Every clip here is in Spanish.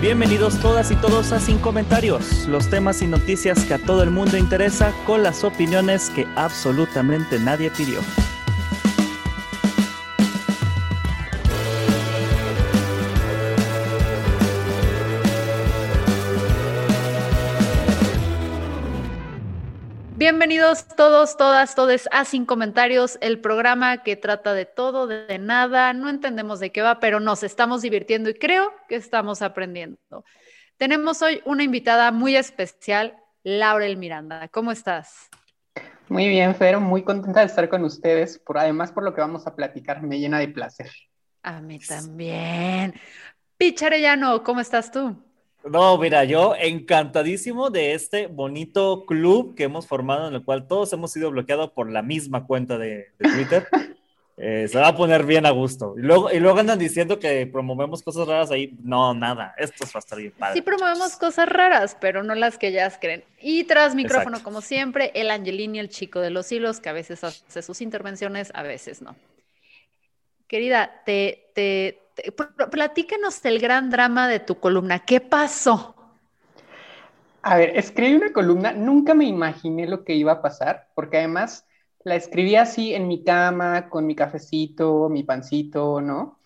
Bienvenidos todas y todos a Sin Comentarios, los temas y noticias que a todo el mundo interesa con las opiniones que absolutamente nadie pidió. Bienvenidos todos, todas, todos a Sin Comentarios, el programa que trata de todo, de nada, no entendemos de qué va, pero nos estamos divirtiendo y creo que estamos aprendiendo. Tenemos hoy una invitada muy especial, Laurel Miranda. ¿Cómo estás? Muy bien, Fer, muy contenta de estar con ustedes, por además por lo que vamos a platicar, me llena de placer. A mí también. Picharellano, ¿cómo estás tú? No, mira, yo encantadísimo de este bonito club que hemos formado en el cual todos hemos sido bloqueados por la misma cuenta de, Twitter. Eh, se va a poner bien a gusto. Y luego, y luego andan diciendo que promovemos cosas raras ahí. No, nada. Esto va a estar bien padre. Sí promovemos cosas raras, pero no las que ellas creen. Y tras micrófono, como siempre, el Angelini, el chico de los hilos, que a veces hace sus intervenciones, a veces no. Querida, te, te, platícanos del gran drama de tu columna. ¿Qué pasó? A ver, escribí una columna, nunca me imaginé lo que iba a pasar, porque además la escribí así en mi cama, con mi cafecito, mi pancito, ¿no?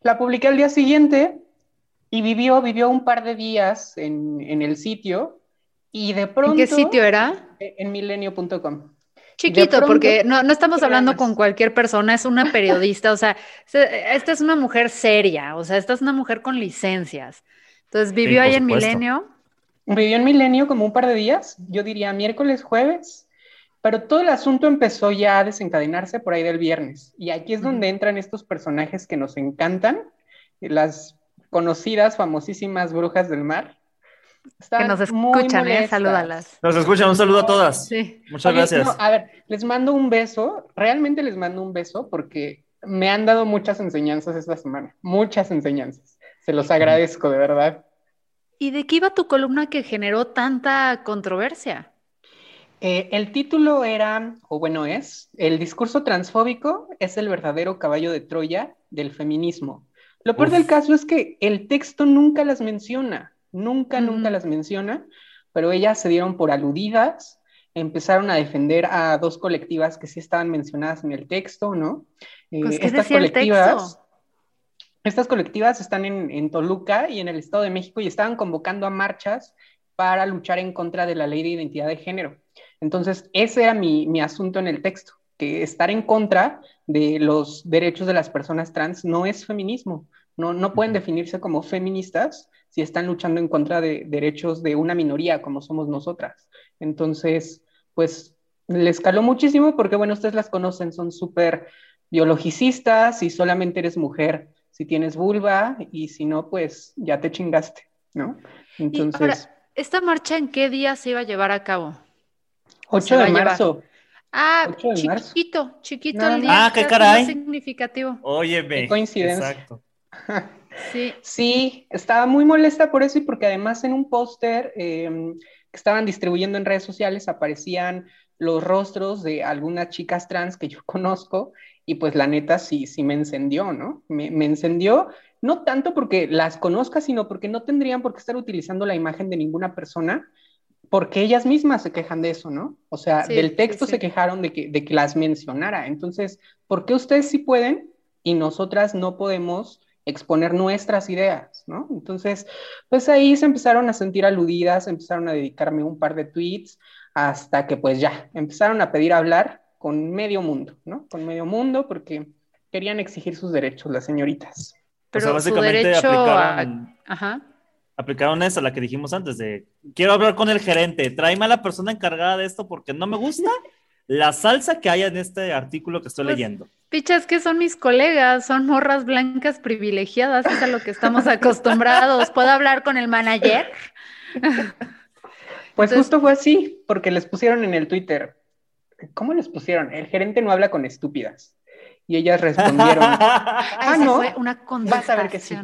La publiqué al día siguiente y vivió, vivió un par de días en, en el sitio y de pronto... ¿En qué sitio era? En milenio.com. Chiquito, porque no, no estamos hablando con cualquier persona, es una periodista, o sea, esta es una mujer seria, o sea, esta es una mujer con licencias. Entonces, ¿vivió ahí en Milenio? Vivió en Milenio como un par de días, yo diría miércoles, jueves, pero todo el asunto empezó ya a desencadenarse por ahí del viernes. Y aquí es donde entran estos personajes que nos encantan, las conocidas, famosísimas brujas del mar, que nos escuchan, ¿eh? Salúdalas. Nos escuchan, un saludo a todas. Sí. Muchas gracias. a ver, les mando un beso, realmente les mando un beso porque me han dado muchas enseñanzas esta semana, muchas enseñanzas. Se los agradezco, de verdad. ¿Y de qué iba tu columna que generó tanta controversia? Eh, el título era, o bueno es, El discurso transfóbico es el verdadero caballo de Troya del feminismo. Lo peor del caso es que el texto nunca las menciona. Nunca, nunca las menciona, pero ellas se dieron por aludidas, empezaron a defender a dos colectivas que sí estaban mencionadas en el texto, ¿no? Pues, eh, estas colectivas. Estas colectivas están en, Toluca y en el Estado de México y estaban convocando a marchas para luchar en contra de la ley de identidad de género. Entonces, ese era mi, mi asunto en el texto, que estar en contra de los derechos de las personas trans no es feminismo. No, no pueden definirse como feministas si están luchando en contra de derechos de una minoría como somos nosotras. Entonces, pues les caló muchísimo porque, bueno, ustedes las conocen, son súper biologicistas y solamente eres mujer si tienes vulva y si no, pues ya te chingaste, ¿no? Entonces... ¿esta marcha en qué día se iba a llevar a cabo? 8 de marzo. Ah, chiquito, chiquito el día. Ah, qué caray. significativo. Óyeme. Qué coincidencia. Exacto. Sí. sí, estaba muy molesta por eso y porque además en un póster em, que estaban distribuyendo en redes sociales aparecían los rostros de algunas chicas trans que yo conozco y pues la neta sí, sí me encendió, ¿no? Me, encendió no tanto porque las conozca, sino porque no tendrían por qué estar utilizando la imagen de ninguna persona porque ellas mismas se quejan de eso, ¿no? O sea, del texto se quejaron de que, de que las mencionara. Entonces, ¿por qué ustedes sí pueden y nosotras no podemos exponer nuestras ideas, ¿no? Entonces, pues ahí se empezaron a sentir aludidas, empezaron a dedicarme un par de tweets, hasta que pues ya, empezaron a pedir hablar con medio mundo, ¿no? Con medio mundo, porque querían exigir sus derechos las señoritas. Pero básicamente aplicaron, Ajá. aplicaron esa, la que dijimos antes, de quiero hablar con el gerente, tráeme a la persona encargada de esto porque no me gusta, la salsa que hay en este artículo que estoy pues, leyendo. Pichas que son mis colegas, son morras blancas privilegiadas, es a lo que estamos acostumbrados. ¿Puedo hablar con el manager? Pues justo fue así, porque les pusieron en el Twitter. ¿Cómo les pusieron? El gerente no habla con estúpidas. Y ellas respondieron. ah, no. Fue una Vas a ver que sí.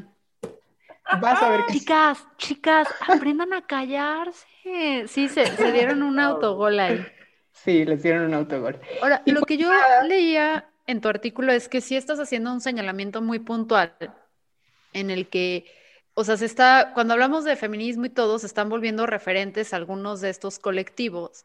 Vas a ver que Chicas, chicas, aprendan a callarse. Sí, se, se dieron un autogol ahí. Sí, les dieron un autogol. Ahora, lo que yo leía en tu artículo es que sí estás haciendo un señalamiento muy puntual en el que, o sea, se está, cuando hablamos de feminismo y todo, se están volviendo referentes algunos de estos colectivos.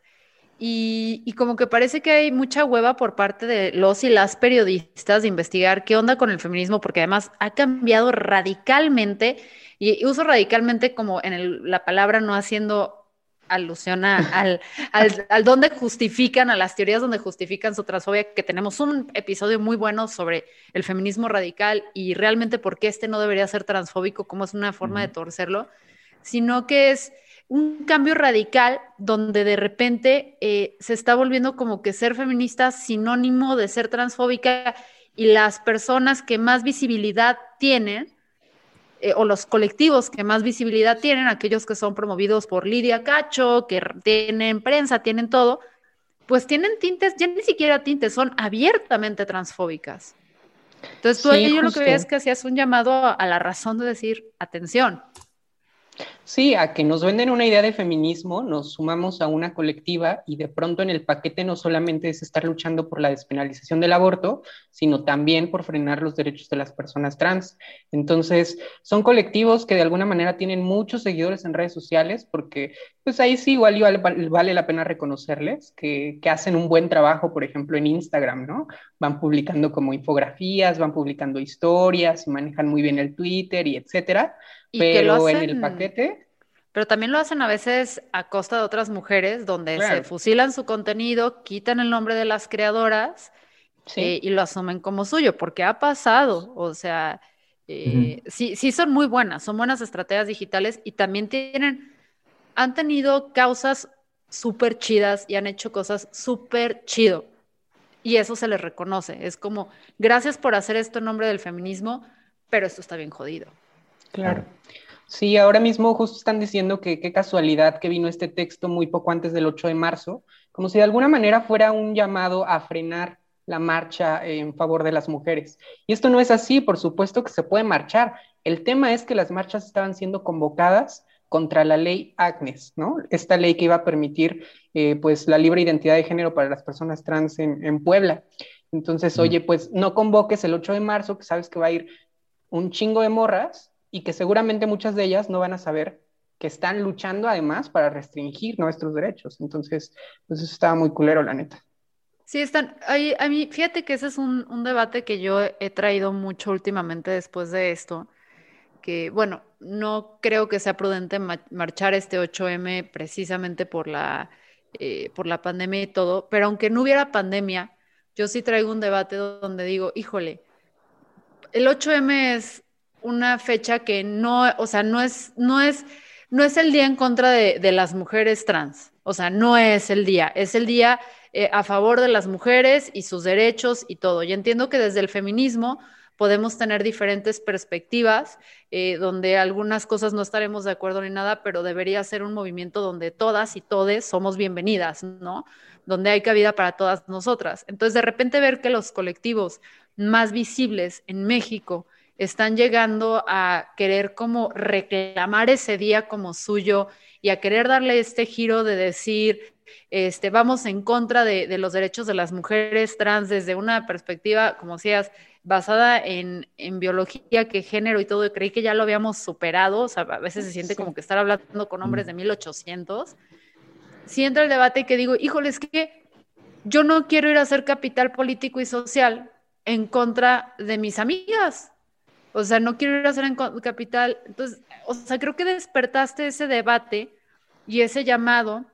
Y, y, como que parece que hay mucha hueva por parte de los y las periodistas de investigar qué onda con el feminismo, porque además ha cambiado radicalmente, y uso radicalmente como en la palabra no haciendo alusiona al, al, al, donde justifican, a las teorías donde justifican su transfobia, que tenemos un episodio muy bueno sobre el feminismo radical y realmente por qué este no debería ser transfóbico, como es una forma de torcerlo, sino que es un cambio radical donde de repente eh, se está volviendo como que ser feminista sinónimo de ser transfóbica y las personas que más visibilidad tienen eh, o los colectivos que más visibilidad tienen, aquellos que son promovidos por Lidia Cacho, que tienen prensa, tienen todo, pues tienen tintes, ya ni siquiera tintes, son abiertamente transfóbicas. Entonces tú yo lo que veía es que hacías un llamado a la razón de decir, atención, Sí, a que nos venden una idea de feminismo, nos sumamos a una colectiva y de pronto en el paquete no solamente es estar luchando por la despenalización del aborto, sino también por frenar los derechos de las personas trans. Entonces, son colectivos que de alguna manera tienen muchos seguidores en redes sociales, porque pues ahí sí igual vale, la pena reconocerles que, que hacen un buen trabajo, por ejemplo, en Instagram, ¿no? Van publicando como infografías, van publicando historias, y manejan muy bien el Twitter y etcétera pero en el paquete. Pero también lo hacen a veces a costa de otras mujeres, donde se fusilan su contenido, quitan el nombre de las creadoras eh, y lo asumen como suyo, porque ha pasado. O sea, eh, sí, sí son muy buenas, son buenas estrategias digitales y también tienen, han tenido causas súper chidas y han hecho cosas súper chido. Y eso se les reconoce. Es como, gracias por hacer esto en nombre del feminismo, pero esto está bien jodido. Claro. Sí, ahora mismo justo están diciendo que qué casualidad que vino este texto muy poco antes del 8 de marzo, como si de alguna manera fuera un llamado a frenar la marcha en favor de las mujeres. Y esto no es así, por supuesto que se puede marchar. El tema es que las marchas estaban siendo convocadas contra la ley Agnes, ¿no? Esta ley que iba a permitir eh, pues la libre identidad de género para las personas trans en, en Puebla. Entonces, oye, pues no convoques el 8 de marzo, que sabes que va a ir un chingo de morras, y que seguramente muchas de ellas no van a saber que están luchando además para restringir nuestros derechos. Entonces, pues eso estaba muy culero, la neta. Sí, están. Ahí, a mí, fíjate que ese es un, un, debate que yo he traído mucho últimamente después de esto, que bueno, no creo que sea prudente marchar este 8M precisamente por la, eh, por la pandemia y todo, pero aunque no hubiera pandemia, yo sí traigo un debate donde digo, híjole, el 8M es una fecha que no, o sea, no es, no es, no es el día en contra de, las mujeres trans. O sea, no es el día, es el día eh, a favor de las mujeres y sus derechos y todo. Y entiendo que desde el feminismo podemos tener diferentes perspectivas, eh, donde algunas cosas no estaremos de acuerdo ni nada, pero debería ser un movimiento donde todas y todes somos bienvenidas, ¿no? Donde hay cabida para todas nosotras. Entonces, de repente ver que los colectivos más visibles en México están llegando a querer como reclamar ese día como suyo y a querer darle este giro de decir, este, vamos en contra de, los derechos de las mujeres trans desde una perspectiva, como decías, basada en, biología, que género y todo, creí que ya lo habíamos superado, o sea, a veces se siente como que estar hablando con hombres de 1800. Si entra el debate y que digo, híjole, es que yo no quiero ir a hacer capital político y social en contra de mis amigas, o sea, no quiero ir a hacer en capital. Entonces, o sea, creo que despertaste ese debate y ese llamado,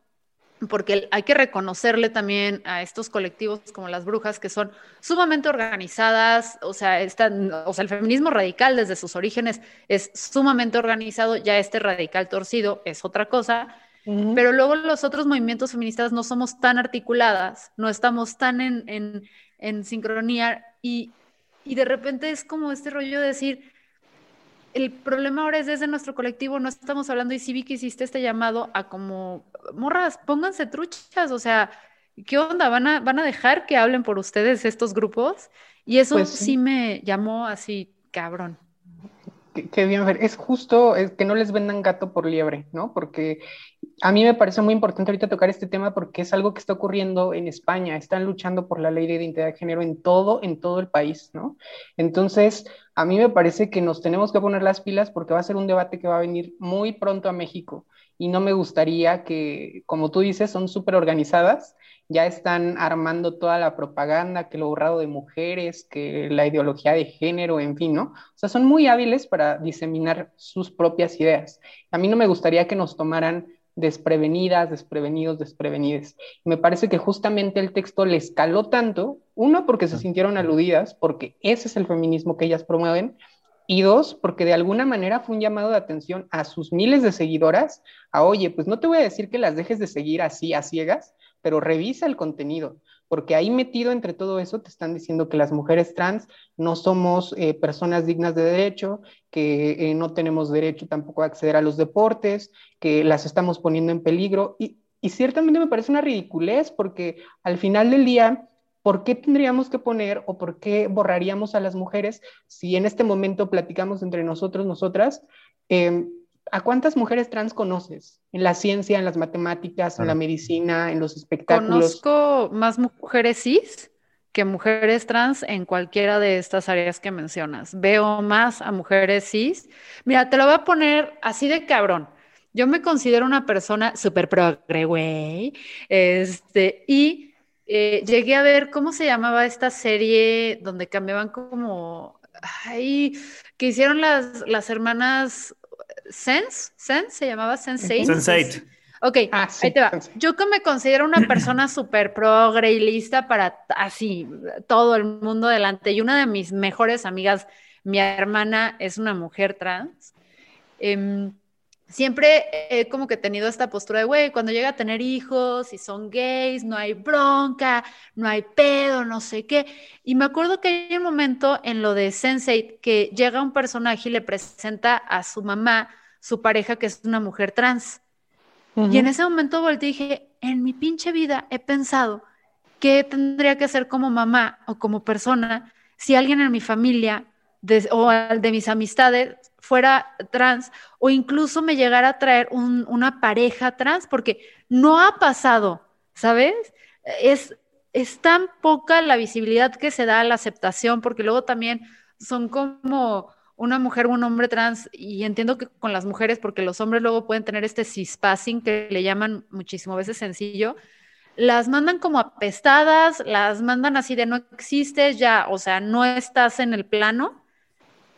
porque hay que reconocerle también a estos colectivos como las brujas, que son sumamente organizadas, o sea, están, o sea, el feminismo radical desde sus orígenes es sumamente organizado, ya este radical torcido es otra cosa, Pero luego los otros movimientos feministas no somos tan articuladas, no estamos tan en, en, sincronía y, y de repente es como este rollo de decir, el problema ahora es desde nuestro colectivo, no estamos hablando, y sí vi que hiciste este llamado a como, morras, pónganse truchas, o sea, ¿qué onda? ¿Van a, van a dejar que hablen por ustedes estos grupos? Y eso pues sí. me llamó así, cabrón. Qué, bien, Fer. Es justo que no les vendan gato por liebre, ¿no? Porque a mí me parece muy importante ahorita tocar este tema porque es algo que está ocurriendo en España. Están luchando por la ley de identidad de género en todo, en todo el país, ¿no? Entonces, a mí me parece que nos tenemos que poner las pilas porque va a ser un debate que va a venir muy pronto a México y no me gustaría que, como tú dices, son súper organizadas, ya están armando toda la propaganda, que lo borrado de mujeres, que la ideología de género, en fin, ¿no? O sea, son muy hábiles para diseminar sus propias ideas. A mí no me gustaría que nos tomaran desprevenidas, desprevenidos, desprevenides. Me parece que justamente el texto les caló tanto, uno, porque se sintieron aludidas, porque ese es el feminismo que ellas promueven, y dos, porque de alguna manera fue un llamado de atención a sus miles de seguidoras, a oye, pues no te voy a decir que las dejes de seguir así a ciegas, pero revisa el contenido, porque ahí metido entre todo eso te están diciendo que las mujeres trans no somos eh, personas dignas de derecho, que eh, no tenemos derecho tampoco a acceder a los deportes, que las estamos poniendo en peligro. Y, ciertamente me parece una ridiculez, porque al final del día ¿por qué tendríamos que poner o por qué borraríamos a las mujeres si en este momento platicamos entre nosotros, nosotras? Em, ¿A cuántas mujeres trans conoces? En la ciencia, en las matemáticas, en la medicina, en los espectáculos. Conozco más mujeres cis que mujeres trans en cualquiera de estas áreas que mencionas. Veo más a mujeres cis. Mira, te lo voy a poner así de cabrón. Yo me considero una persona súper progre, güey. Este, y eh, llegué a ver cómo se llamaba esta serie donde cambiaban como, ay, que hicieron las, las hermanas Sense, Sense, se llamaba Sense8. Sense8. Ok, ah, ahí te va. Yo que me considero una persona súper progre y lista para así, todo el mundo delante. Y una de mis mejores amigas, mi hermana, es una mujer trans. Eh, siempre he como que tenido esta postura de, güey, cuando llega a tener hijos y son gays, no hay bronca, no hay pedo, no sé qué. Y me acuerdo que hay un momento en lo de Sensei que llega un personaje y le presenta a su mamá, su pareja, que es una mujer trans. Y en ese momento volteé y dije, en mi pinche vida he pensado qué tendría que hacer como mamá o como persona si alguien en mi familia o de mis amistades fuera trans o incluso me llegara a traer una pareja trans, porque no ha pasado, ¿sabes? Es, es tan poca la visibilidad que se da a la aceptación, porque luego también son como una mujer o un hombre trans, y entiendo que con las mujeres, porque los hombres luego pueden tener este cispassing que le llaman muchísimo veces sencillo, las mandan como apestadas, las mandan así de no existes ya, o sea, no estás en el plano,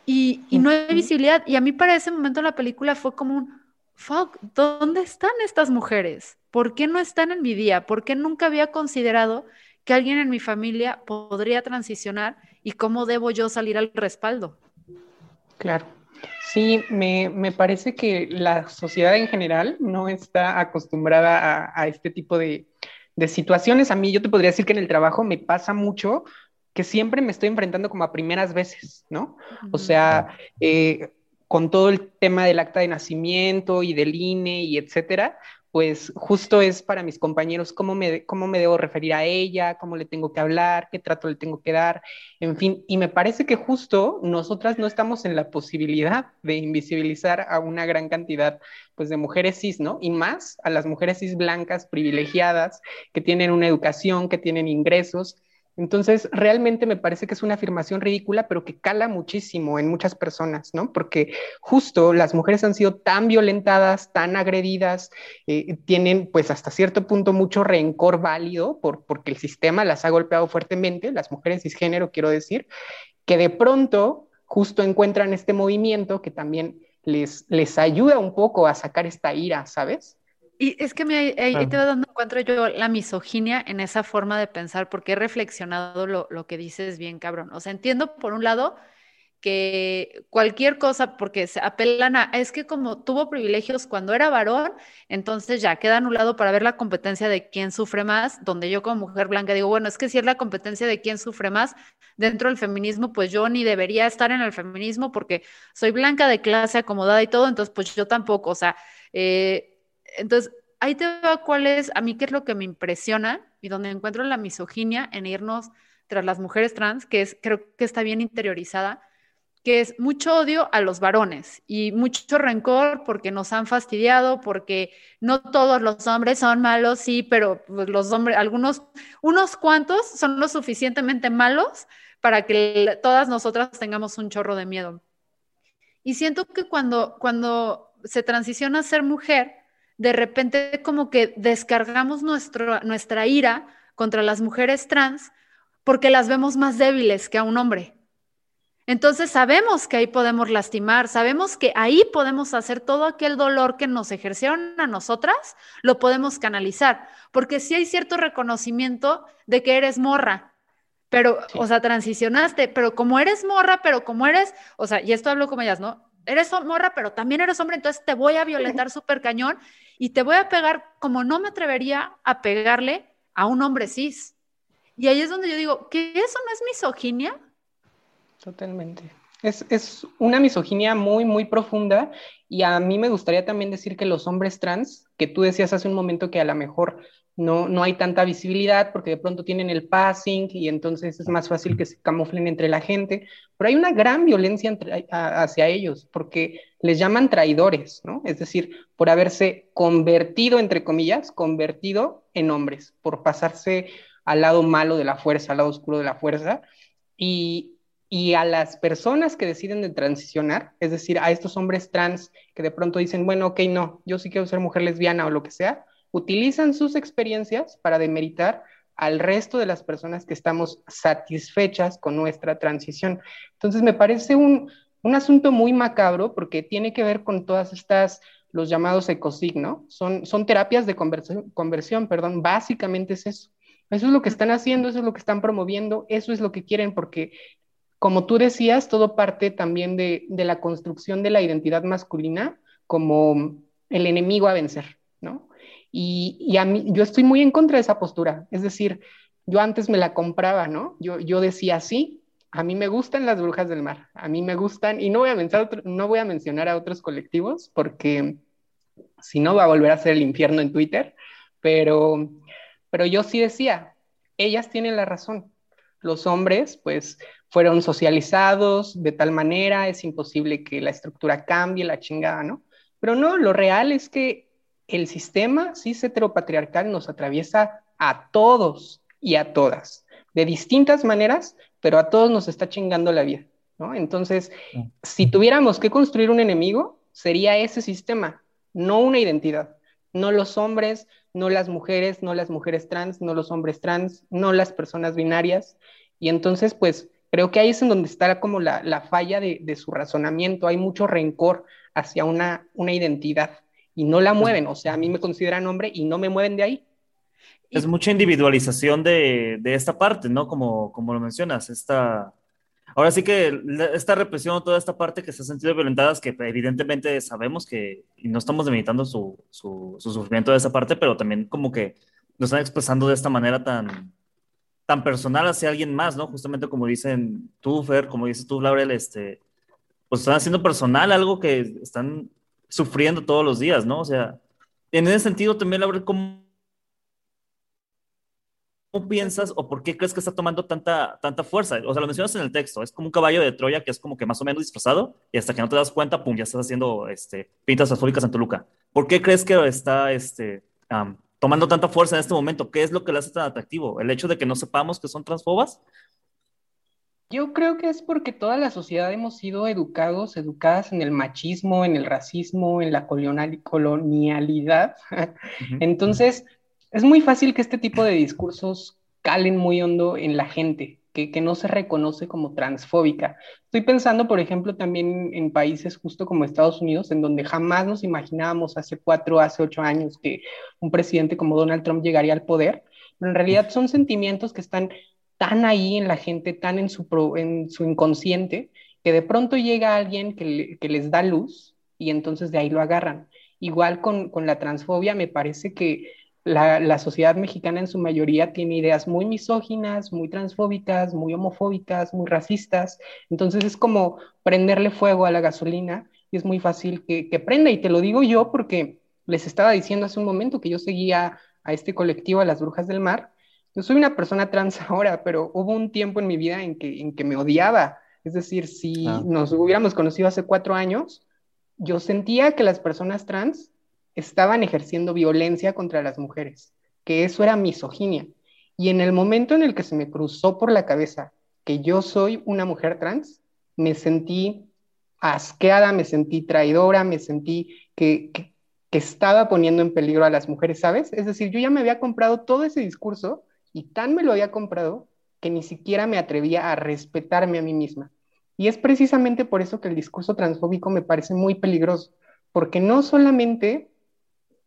y, no hay visibilidad. Y a mí para ese momento la película fue como un, fuck, ¿dónde están estas mujeres? ¿Por qué no están en mi día? ¿Por qué nunca había considerado que alguien en mi familia podría transicionar y cómo debo yo salir al respaldo? Claro. Sí, me, parece que la sociedad en general no está acostumbrada a, este tipo de, de situaciones. A mí yo te podría decir que en el trabajo me pasa mucho que siempre me estoy enfrentando como a primeras veces, ¿no? O sea, eh, con todo el tema del acta de nacimiento y del INE y etcétera, pues justo es para mis compañeros cómo me, cómo me debo referir a ella, cómo le tengo que hablar, qué trato le tengo que dar, en fin. Y me parece que justo nosotras no estamos en la posibilidad de invisibilizar a una gran cantidad pues, de mujeres cis, ¿no? Y más a las mujeres cis blancas, privilegiadas, que tienen una educación, que tienen ingresos entonces, realmente me parece que es una afirmación ridícula, pero que cala muchísimo en muchas personas, ¿no? Porque justo las mujeres han sido tan violentadas, tan agredidas, eh, tienen pues hasta cierto punto mucho rencor válido por, porque el sistema las ha golpeado fuertemente, las mujeres cisgénero, quiero decir, que de pronto justo encuentran este movimiento que también les, les ayuda un poco a sacar esta ira, ¿sabes? Y es que me, ahí, te va dando encuentro yo la misoginia en esa forma de pensar, porque he reflexionado lo, lo, que dices bien, cabrón. O sea, entiendo por un lado que cualquier cosa, porque se apelan a, es que como tuvo privilegios cuando era varón, entonces ya queda anulado para ver la competencia de quién sufre más, donde yo como mujer blanca digo, bueno, es que si es la competencia de quién sufre más dentro del feminismo, pues yo ni debería estar en el feminismo porque soy blanca de clase acomodada y todo, entonces pues yo tampoco, o sea, eh, entonces ahí te va cuál es, a mí qué es lo que me impresiona y donde encuentro la misoginia en irnos tras las mujeres trans, que es, creo que está bien interiorizada, que es mucho odio a los varones y mucho rencor porque nos han fastidiado, porque no todos los hombres son malos, sí, pero pues, los hombres, algunos, unos cuantos son lo suficientemente malos para que todas nosotras tengamos un chorro de miedo. Y siento que cuando, cuando se transiciona a ser mujer, de repente como que descargamos nuestro, nuestra ira contra las mujeres trans porque las vemos más débiles que a un hombre. Entonces sabemos que ahí podemos lastimar, sabemos que ahí podemos hacer todo aquel dolor que nos ejercieron a nosotras, lo podemos canalizar, porque sí hay cierto reconocimiento de que eres morra, pero, o sea, transicionaste, pero como eres morra, pero como eres, o sea, y esto hablo como ellas, ¿no? Eres morra, pero también eres hombre, entonces te voy a violentar súper cañón y te voy a pegar como no me atrevería a pegarle a un hombre cis. Y ahí es donde yo digo, ¿que eso no es misoginia? Totalmente. Es, es, una misoginia muy, muy profunda y a mí me gustaría también decir que los hombres trans, que tú decías hace un momento que a lo mejor no, no hay tanta visibilidad porque de pronto tienen el passing y entonces es más fácil que se camuflen entre la gente, pero hay una gran violencia hacia ellos porque les llaman traidores, ¿no? Es decir, por haberse convertido, entre comillas, convertido en hombres, por pasarse al lado malo de la fuerza, al lado oscuro de la fuerza. Y, y a las personas que deciden de transicionar, es decir, a estos hombres trans que de pronto dicen, bueno, ok, no, yo sí quiero ser mujer lesbiana o lo que sea, utilizan sus experiencias para demeritar al resto de las personas que estamos satisfechas con nuestra transición. Entonces, me parece un, un asunto muy macabro porque tiene que ver con todas estas, los llamados ecosigno, son, son terapias de conversión, conversión, perdón, básicamente es eso. Eso es lo que están haciendo, eso es lo que están promoviendo, eso es lo que quieren porque como tú decías, todo parte también de, la construcción de la identidad masculina como el enemigo a vencer, Y, a mí, yo estoy muy en contra de esa postura, es decir, yo antes me la compraba, ¿no? Yo, yo decía, sí, a mí me gustan las brujas del mar, a mí me gustan, y no voy a mencionar, no voy a, mencionar a otros colectivos porque si no va a volver a ser el infierno en Twitter, pero, pero yo sí decía, ellas tienen la razón, los hombres, pues fueron socializados de tal manera, es imposible que la estructura cambie, la chingada, ¿no? Pero no, lo real es que el sistema cis heteropatriarcal nos atraviesa a todos y a todas, de distintas maneras, pero a todos nos está chingando la vida, ¿no? Entonces, si tuviéramos que construir un enemigo, sería ese sistema, no una identidad, no los hombres, no las mujeres, no las mujeres trans, no los hombres trans, no las personas binarias. Y entonces, pues, Creo que ahí es en donde está como la, falla de, su razonamiento. Hay mucho rencor hacia una, una identidad y no la mueven. O sea, a mí me consideran hombre y no me mueven de ahí. Es mucha individualización de, esta parte, ¿no? Como, como lo mencionas, esta... Ahora sí que esta represión, toda esta parte que se ha sentido violentada, que evidentemente sabemos que, y no estamos debilitando su, su, su sufrimiento de esa parte, pero también como que lo están expresando de esta manera tan, tan personal hacia alguien más, ¿no? Justamente como dicen tú, Fer, como dices tú, Laurel, este, pues están haciendo personal algo que están sufriendo todos los días, ¿no? O sea, en ese sentido también, Laurel, ¿cómo, ¿cómo piensas o por qué crees que está tomando tanta, tanta fuerza? O sea, lo mencionas en el texto, es como un caballo de Troya que es como que más o menos disfrazado y hasta que no te das cuenta, pum, ya estás haciendo este, pintas asfólicas en Toluca. ¿Por qué crees que está este, tomando tanta fuerza en este momento? ¿Qué es lo que le hace tan atractivo? ¿El hecho de que no sepamos que son transfobas? Yo creo que es porque toda la sociedad hemos sido educados, educadas en el machismo, en el racismo, en la colonialidad. Entonces, es muy fácil que este tipo de discursos calen muy hondo en la gente que, no se reconoce como transfóbica. Estoy pensando, por ejemplo, también en países justo como Estados Unidos, en donde jamás nos imaginábamos hace cuatro, hace ocho años que un presidente como Donald Trump llegaría al poder, pero en realidad son sentimientos que están tan ahí en la gente, tan en su, en su inconsciente, que de pronto llega alguien que, les da luz y entonces de ahí lo agarran. Igual con, la transfobia, me parece que la, la, sociedad mexicana en su mayoría tiene ideas muy misóginas, muy transfóbicas, muy homofóbicas, muy racistas. Entonces es como prenderle fuego a la gasolina y es muy fácil que, que prenda. Y te lo digo yo porque les estaba diciendo hace un momento que yo seguía a este colectivo, a las Brujas del Mar. Yo soy una persona trans ahora, pero hubo un tiempo en mi vida en que, en que me odiaba. Es decir, si ah. nos hubiéramos conocido hace cuatro años, yo sentía que las personas trans estaban ejerciendo violencia contra las mujeres, que eso era misoginia. Y en el momento en el que se me cruzó por la cabeza que yo soy una mujer trans, me sentí asqueada, me sentí traidora, me sentí que, que, estaba poniendo en peligro a las mujeres, ¿sabes? Es decir, yo ya me había comprado todo ese discurso y tan me lo había comprado que ni siquiera me atrevía a respetarme a mí misma. Y es precisamente por eso que el discurso transfóbico me parece muy peligroso, porque no solamente,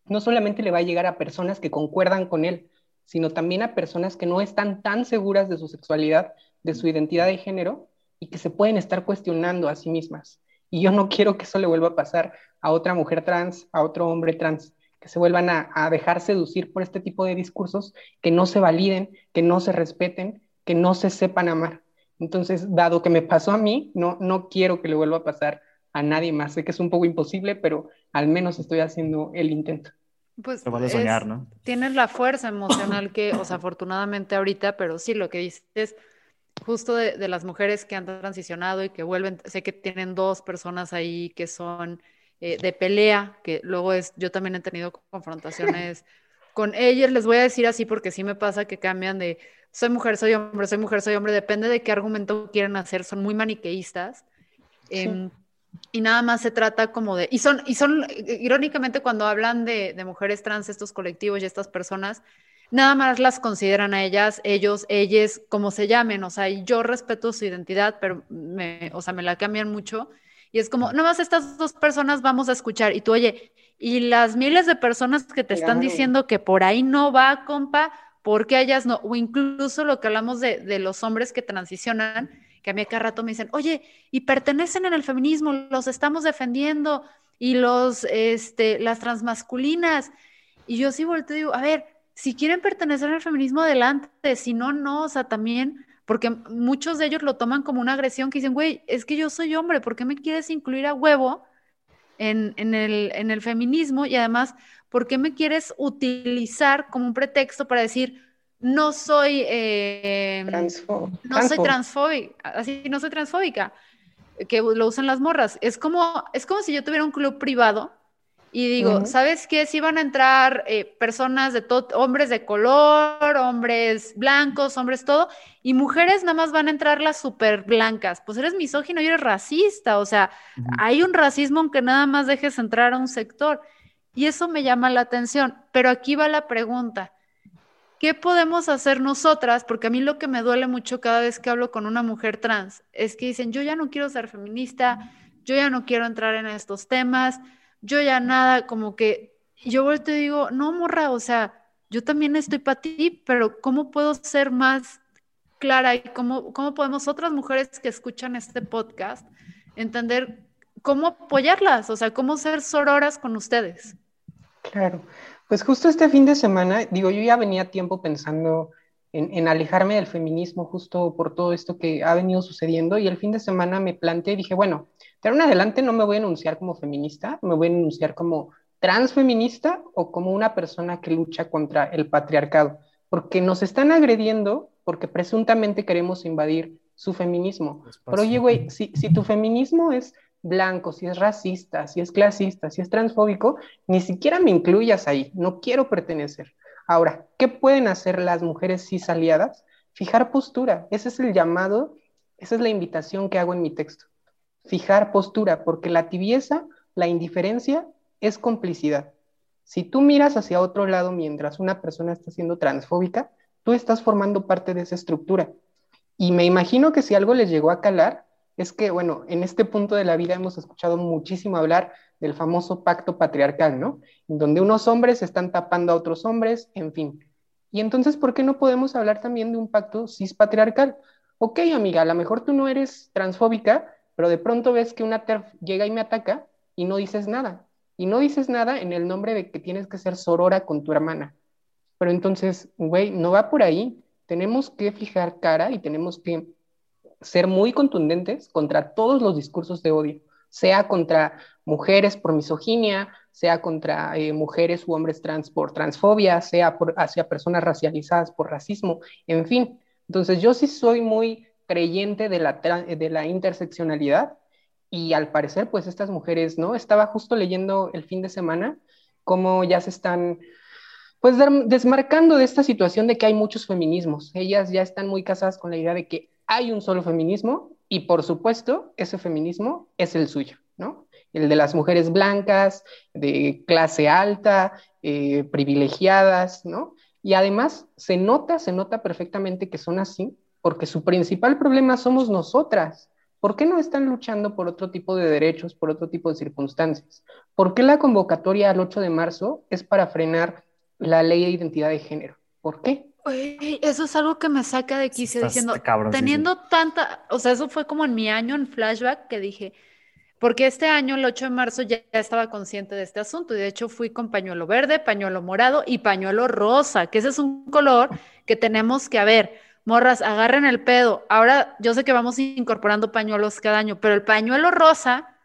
no solamente le va a llegar a personas que concuerdan con él, sino también a personas que no están tan seguras de su sexualidad, de su identidad de género, y que se pueden estar cuestionando a sí mismas. Y yo no quiero que eso le vuelva a pasar a otra mujer trans, a otro hombre trans, que se vuelvan a, a dejar seducir por este tipo de discursos, que no se validen, que no se respeten, que no se sepan amar. Entonces, dado que me pasó a mí, no, no quiero que le vuelva a pasar a nadie más. Sé que es un poco imposible, pero al menos estoy haciendo el intento. Pues soñar, ¿no? Tienes la fuerza emocional que, o sea, afortunadamente ahorita, pero sí, lo que dices justo de, las mujeres que han transicionado y que vuelven, sé que tienen dos personas ahí que son eh, de pelea, que luego es, yo también he tenido confrontaciones con ellas, les voy a decir así porque sí me pasa que cambian de soy mujer, soy hombre, soy mujer, soy hombre, depende de qué argumento quieren hacer, son muy maniqueístas. Em, y nada más se trata como de, y son, y son, irónicamente cuando hablan de, de, mujeres trans, estos colectivos y estas personas, nada más las consideran a ellas, ellos, ellas, como se llamen, o sea, yo respeto su identidad, pero me, o sea, me la cambian mucho. Y es como, nada más estas dos personas vamos a escuchar. Y tú, oye, y las miles de personas que te están diciendo que por ahí no va, compa, porque ellas no? O incluso lo que hablamos de, de los hombres que transicionan, que a mí cada rato me dicen, oye, y pertenecen en el feminismo, los estamos defendiendo, y los, este, las transmasculinas. Y yo sí volteo y digo, a ver, si quieren pertenecer al feminismo, adelante, si no, no, o sea, también, porque muchos de ellos lo toman como una agresión, que dicen, güey, es que yo soy hombre, ¿por qué me quieres incluir a huevo en, en, el, en el feminismo? Y además, ¿por qué me quieres utilizar como un pretexto para decir, no soy, eh, no soy transfóbica, así no soy transfóbica, que lo usan las morras. Es como, es como si yo tuviera un club privado y digo, ¿sabes qué? Si van a entrar eh, personas de todo, hombres de color, hombres blancos, hombres todo, y mujeres nada más van a entrar las súper blancas. Pues eres misógino y eres racista, o sea, hay un racismo aunque nada más dejes entrar a un sector. Y eso me llama la atención. Pero aquí va la pregunta. ¿Qué podemos hacer nosotras? Porque a mí lo que me duele mucho cada vez que hablo con una mujer trans es que dicen, yo ya no quiero ser feminista, yo ya no quiero entrar en estos temas, yo ya nada, como que yo vuelto y digo, no, morra, o sea, yo también estoy para ti, pero ¿cómo puedo ser más clara y cómo, cómo podemos otras mujeres que escuchan este podcast entender cómo apoyarlas, o sea, cómo ser sororas con ustedes? Claro, pues justo este fin de semana, digo, yo ya venía tiempo pensando en, alejarme del feminismo justo por todo esto que ha venido sucediendo y el fin de semana me planteé y dije, bueno, de ahora en adelante no me voy a enunciar como feminista, me voy a enunciar como transfeminista o como una persona que lucha contra el patriarcado, porque nos están agrediendo porque presuntamente queremos invadir su feminismo. Pero oye, güey, si, si tu feminismo es blanco, si es racista, si es clasista, si es transfóbico, ni siquiera me incluyas ahí, no quiero pertenecer. Ahora, ¿qué pueden hacer las mujeres cis aliadas? Fijar postura, ese es el llamado, esa es la invitación que hago en mi texto. Fijar postura, porque la tibieza, la indiferencia es complicidad. Si tú miras hacia otro lado mientras una persona está siendo transfóbica, tú estás formando parte de esa estructura. Y me imagino que si algo les llegó a calar, es que, bueno, en este punto de la vida hemos escuchado muchísimo hablar del famoso pacto patriarcal, ¿no? En donde unos hombres están tapando a otros hombres, en fin. Y entonces, ¿por qué no podemos hablar también de un pacto cispatriarcal? Ok, amiga, a lo mejor tú no eres transfóbica, pero de pronto ves que una TERF llega y me ataca y no dices nada. Y no dices nada en el nombre de que tienes que ser sorora con tu hermana. Pero entonces, güey, no va por ahí. Tenemos que fijar cara y tenemos que ser muy contundentes contra todos los discursos de odio, sea contra mujeres por misoginia, sea contra eh, mujeres u hombres trans por transfobia, sea hacia personas racializadas por racismo, en fin. Entonces yo sí soy muy creyente de la, de la interseccionalidad y al parecer pues estas mujeres, ¿no? Estaba justo leyendo el fin de semana cómo ya se están pues desmarcando de esta situación de que hay muchos feminismos. Ellas ya están muy casadas con la idea de que hay un solo feminismo y por supuesto ese feminismo es el suyo. El de las mujeres blancas, de clase alta, eh, privilegiadas, ¿no? Y además se nota, se nota perfectamente que son así, porque su principal problema somos nosotras. ¿Por qué no están luchando por otro tipo de derechos, por otro tipo de circunstancias? ¿Por qué la convocatoria al 8 de marzo es para frenar la ley de identidad de género? ¿Por qué? eso es algo que me saca de quicio diciendo, teniendo tanta, o sea, eso fue como en mi año en flashback que dije, porque este año, el 8 de marzo, ya, estaba consciente de este asunto y de hecho fui con pañuelo verde, pañuelo morado y pañuelo rosa, que ese es un color que tenemos que, a ver, morras, agarren el pedo. Ahora yo sé que vamos incorporando pañuelos cada año, pero el pañuelo rosa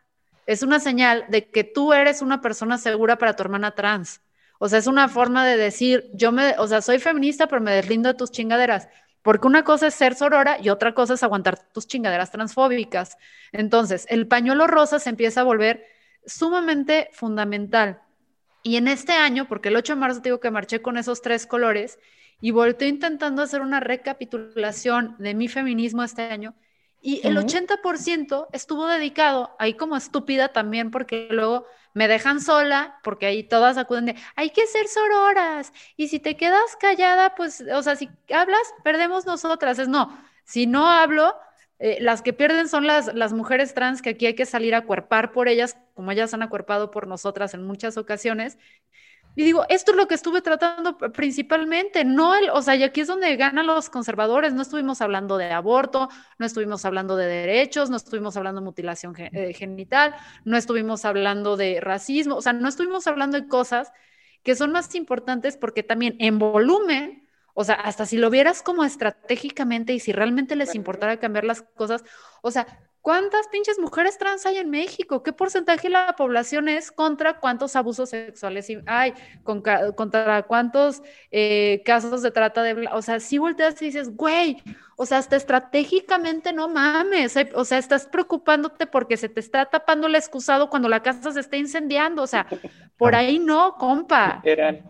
es una señal de que tú eres una persona segura para tu hermana trans. O sea, es una forma de decir, yo me, o sea, soy feminista, pero me deslindo de tus chingaderas. Porque una cosa es ser sorora y otra cosa es aguantar tus chingaderas transfóbicas. Entonces, el pañuelo rosa se empieza a volver sumamente fundamental. Y en este año, porque el 8 de marzo digo que marché con esos tres colores y volteé intentando hacer una recapitulación de mi feminismo este año, y el 80% estuvo dedicado, ahí como estúpida también, porque luego me dejan sola, porque ahí todas acuden de, hay que ser sororas, y si te quedas callada, pues, o sea, si hablas, perdemos nosotras. Es no, si no hablo, eh, las que pierden son las, las mujeres trans, que aquí hay que salir a cuerpar por ellas, como ellas han acuerpado por nosotras en muchas ocasiones, y digo, esto es lo que estuve tratando principalmente, no el, o sea, y aquí es donde ganan los conservadores, no estuvimos hablando de aborto, no estuvimos hablando de derechos, no estuvimos hablando de mutilación eh, genital, no estuvimos hablando de racismo, o sea, no estuvimos hablando de cosas que son más importantes porque también en volumen, o sea, hasta si lo vieras como estratégicamente y si realmente les importara cambiar las cosas, o sea, ¿Cuántas pinches mujeres trans hay en México? ¿Qué porcentaje de la población es contra cuántos abusos sexuales hay? ¿Contra cuántos eh, casos de trata de... O sea, si volteas y dices, güey, o sea, hasta estratégicamente no mames, o sea, estás preocupándote porque se te está tapando el excusado cuando la casa se está incendiando, o sea, por ahí no, compa. Literal.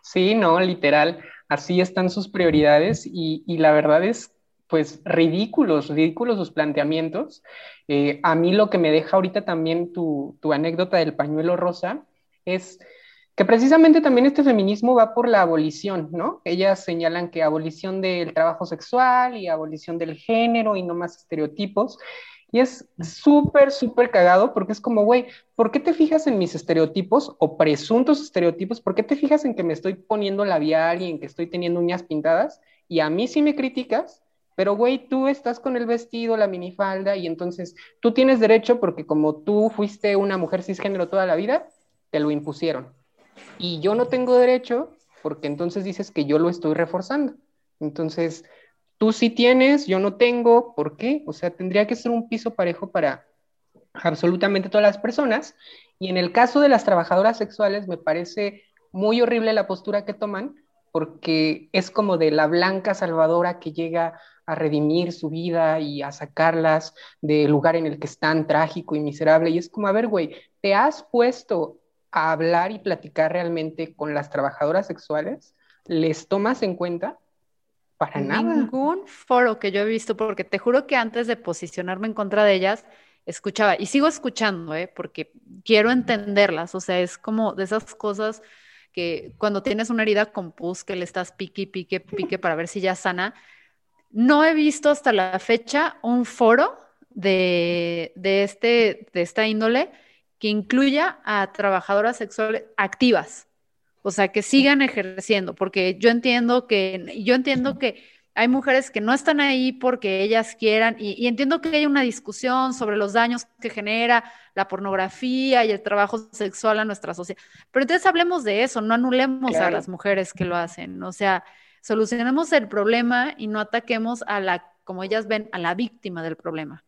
Sí, no, literal, así están sus prioridades y, y la verdad es pues ridículos, ridículos sus planteamientos. Eh, a mí lo que me deja ahorita también tu, anécdota del pañuelo rosa es que precisamente también este feminismo va por la abolición, ¿no? Ellas señalan que abolición del trabajo sexual y abolición del género y no más estereotipos. Y es súper, súper cagado porque es como, güey, ¿por qué te fijas en mis estereotipos o presuntos estereotipos? ¿Por qué te fijas en que me estoy poniendo labial y en que estoy teniendo uñas pintadas? Y a mí sí me criticas, pero, güey, tú estás con el vestido, la minifalda, y entonces tú tienes derecho porque como tú fuiste una mujer cisgénero toda la vida, te lo impusieron. Y yo no tengo derecho porque entonces dices que yo lo estoy reforzando. Entonces, tú sí tienes, yo no tengo, ¿por qué? O sea, tendría que ser un piso parejo para absolutamente todas las personas. Y en el caso de las trabajadoras sexuales, me parece muy horrible la postura que toman, porque es como de la blanca salvadora que llega a redimir su vida y a sacarlas del lugar en el que están trágico y miserable. Y es como, a ver, güey, ¿te has puesto a hablar y platicar realmente con las trabajadoras sexuales? ¿Les tomas en cuenta? Para nada. Ningún foro que yo he visto, porque te juro que antes de posicionarme en contra de ellas, escuchaba y sigo escuchando, ¿eh? porque quiero entenderlas. O sea, es como de esas cosas que cuando tienes una herida con pus que le estás pique, pique, pique para ver si ya sana. No he visto hasta la fecha un foro de, este, de esta índole que incluya a trabajadoras sexuales activas, o sea, que sigan ejerciendo, porque yo entiendo que, yo entiendo que hay mujeres que no están ahí porque ellas quieran, y, entiendo que hay una discusión sobre los daños que genera la pornografía y el trabajo sexual a nuestra sociedad, pero entonces hablemos de eso, no anulemos a las mujeres que lo hacen, o sea, solucionemos el problema y no ataquemos a la, como ellas ven, a la víctima del problema.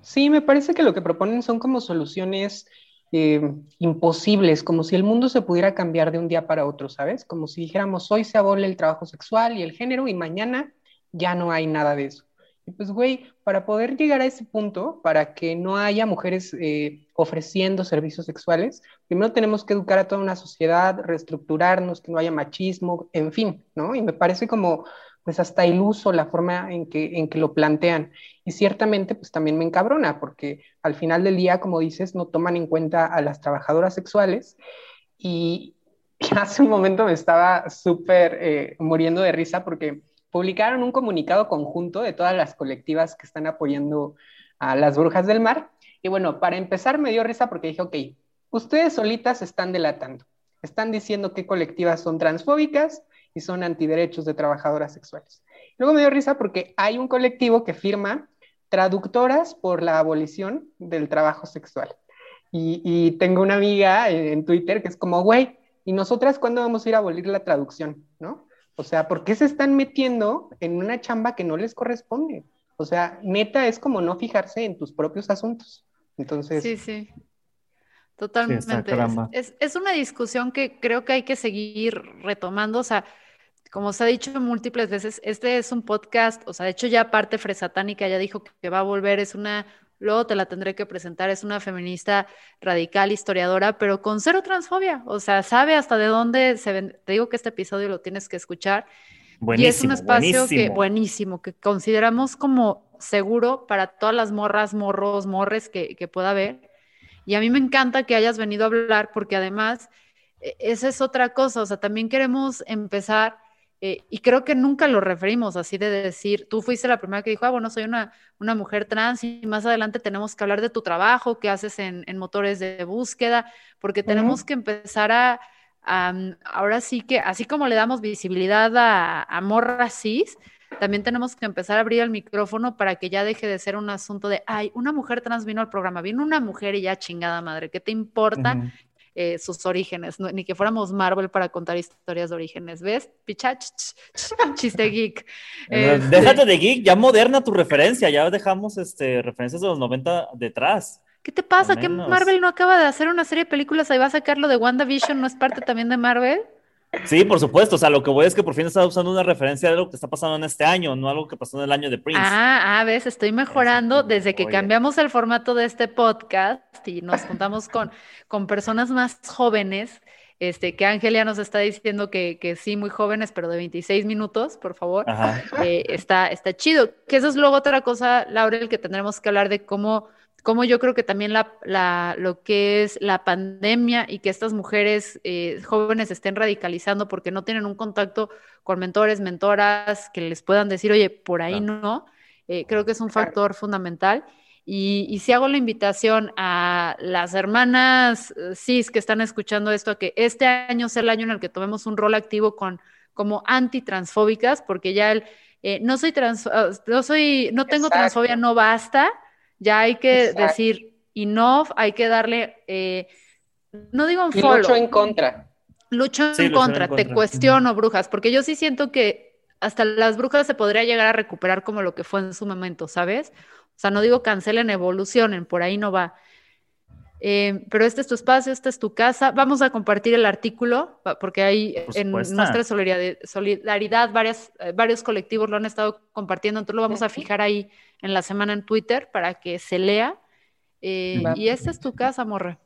Sí, me parece que lo que proponen son como soluciones eh, imposibles, como si el mundo se pudiera cambiar de un día para otro, ¿sabes? Como si dijéramos, hoy se abole el trabajo sexual y el género y mañana ya no hay nada de eso. Y pues, güey, para poder llegar a ese punto, para que no haya mujeres eh, ofreciendo servicios sexuales, primero tenemos que educar a toda una sociedad, reestructurarnos, que no haya machismo, en fin, ¿no? Y me parece como pues hasta iluso la forma en que, en que lo plantean. Y ciertamente, pues también me encabrona, porque al final del día, como dices, no toman en cuenta a las trabajadoras sexuales. Y, hace un momento me estaba súper eh, muriendo de risa porque publicaron un comunicado conjunto de todas las colectivas que están apoyando a las brujas del mar. Y bueno, para empezar me dio risa porque dije, ok, ustedes solitas están delatando. Están diciendo que colectivas son transfóbicas, y son antiderechos de trabajadoras sexuales. Luego me dio risa porque hay un colectivo que firma traductoras por la abolición del trabajo sexual. Y, tengo una amiga en, Twitter que es como, güey, ¿y nosotras cuándo vamos a ir a abolir la traducción? ¿No? O sea, ¿por qué se están metiendo en una chamba que no les corresponde? O sea, neta es como no fijarse en tus propios asuntos. Entonces. Sí, sí. Totalmente. es, es, una discusión que creo que hay que seguir retomando. O sea, como se ha dicho múltiples veces, este es un podcast, o sea, de hecho ya parte Fresatánica ya dijo que va a volver, es una, luego te la tendré que presentar, es una feminista radical, historiadora, pero con cero transfobia, o sea, sabe hasta de dónde se ven, te digo que este episodio lo tienes que escuchar. Buenísimo, y es un espacio buenísimo. que buenísimo, que consideramos como seguro para todas las morras, morros, morres que, que pueda haber. Y a mí me encanta que hayas venido a hablar porque además e, esa es otra cosa, o sea, también queremos empezar eh, y creo que nunca lo referimos así de decir, tú fuiste la primera que dijo, ah, bueno, soy una, una mujer trans y más adelante tenemos que hablar de tu trabajo, qué haces en, en motores de búsqueda, porque tenemos que empezar a, ahora sí que, así como le damos visibilidad a, a morras cis, también tenemos que empezar a abrir el micrófono para que ya deje de ser un asunto de, ay, una mujer trans vino al programa, vino una mujer y ya chingada madre, ¿qué te importa eh, sus orígenes, ni que fuéramos Marvel para contar historias de orígenes, ¿ves? Pichach, chiste geek. Este déjate de geek, ya moderna tu referencia, ya dejamos este, referencias de los 90 detrás. ¿Qué te pasa? ¿Que Marvel no acaba de hacer una serie de películas? Ahí va a sacarlo de WandaVision, ¿no es parte también de Marvel? Sí, por supuesto. O sea, lo que voy es que por fin está usando una referencia de lo que está pasando en este año, no algo que pasó en el año de Prince. Ah, ah, ves, estoy mejorando desde que cambiamos el formato de este podcast y nos juntamos con, con personas más jóvenes. Este, que Ángel nos está diciendo que, que, sí, muy jóvenes, pero de 26 minutos, por favor. Eh, está, está chido. Que eso es luego otra cosa, Laurel, que tendremos que hablar de cómo como yo creo que también la, lo que es la pandemia y que estas mujeres eh, jóvenes estén radicalizando porque no tienen un contacto con mentores, mentoras que les puedan decir, oye, por ahí no, eh, creo que es un factor fundamental. Y, si hago la invitación a las hermanas eh, cis que están escuchando esto, a que este año sea el año en el que tomemos un rol activo con como antitransfóbicas, porque ya el no soy trans, no soy, no tengo transfobia, no basta, ya hay que decir enough, hay que darle, eh, no digo un follow. lucho en contra. Lucho en, contra, te cuestiono, brujas, porque yo sí siento que hasta las brujas se podría llegar a recuperar como lo que fue en su momento, ¿sabes? O sea, no digo cancelen, evolucionen, por ahí no va. Eh, pero este es tu espacio, esta es tu casa. Vamos a compartir el artículo, porque hay en nuestra solidaridad, varias, eh, varios colectivos lo han estado compartiendo, entonces lo vamos a fijar ahí en la semana en Twitter para que se lea. Eh, y esta es tu casa, Morre.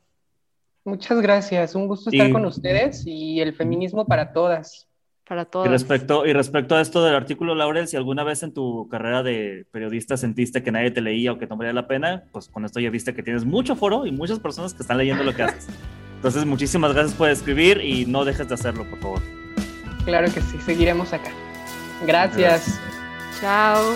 Muchas gracias, un gusto estar con ustedes y el feminismo para todas. Para todas. Y respecto, y respecto a esto del artículo, Laurel, si alguna vez en tu carrera de periodista sentiste que nadie te leía o que no valía la pena, pues con esto ya viste que tienes mucho foro y muchas personas que están leyendo lo que haces. Entonces, muchísimas gracias por escribir y no dejes de hacerlo, por favor. Claro que sí, seguiremos acá. gracias. Chao.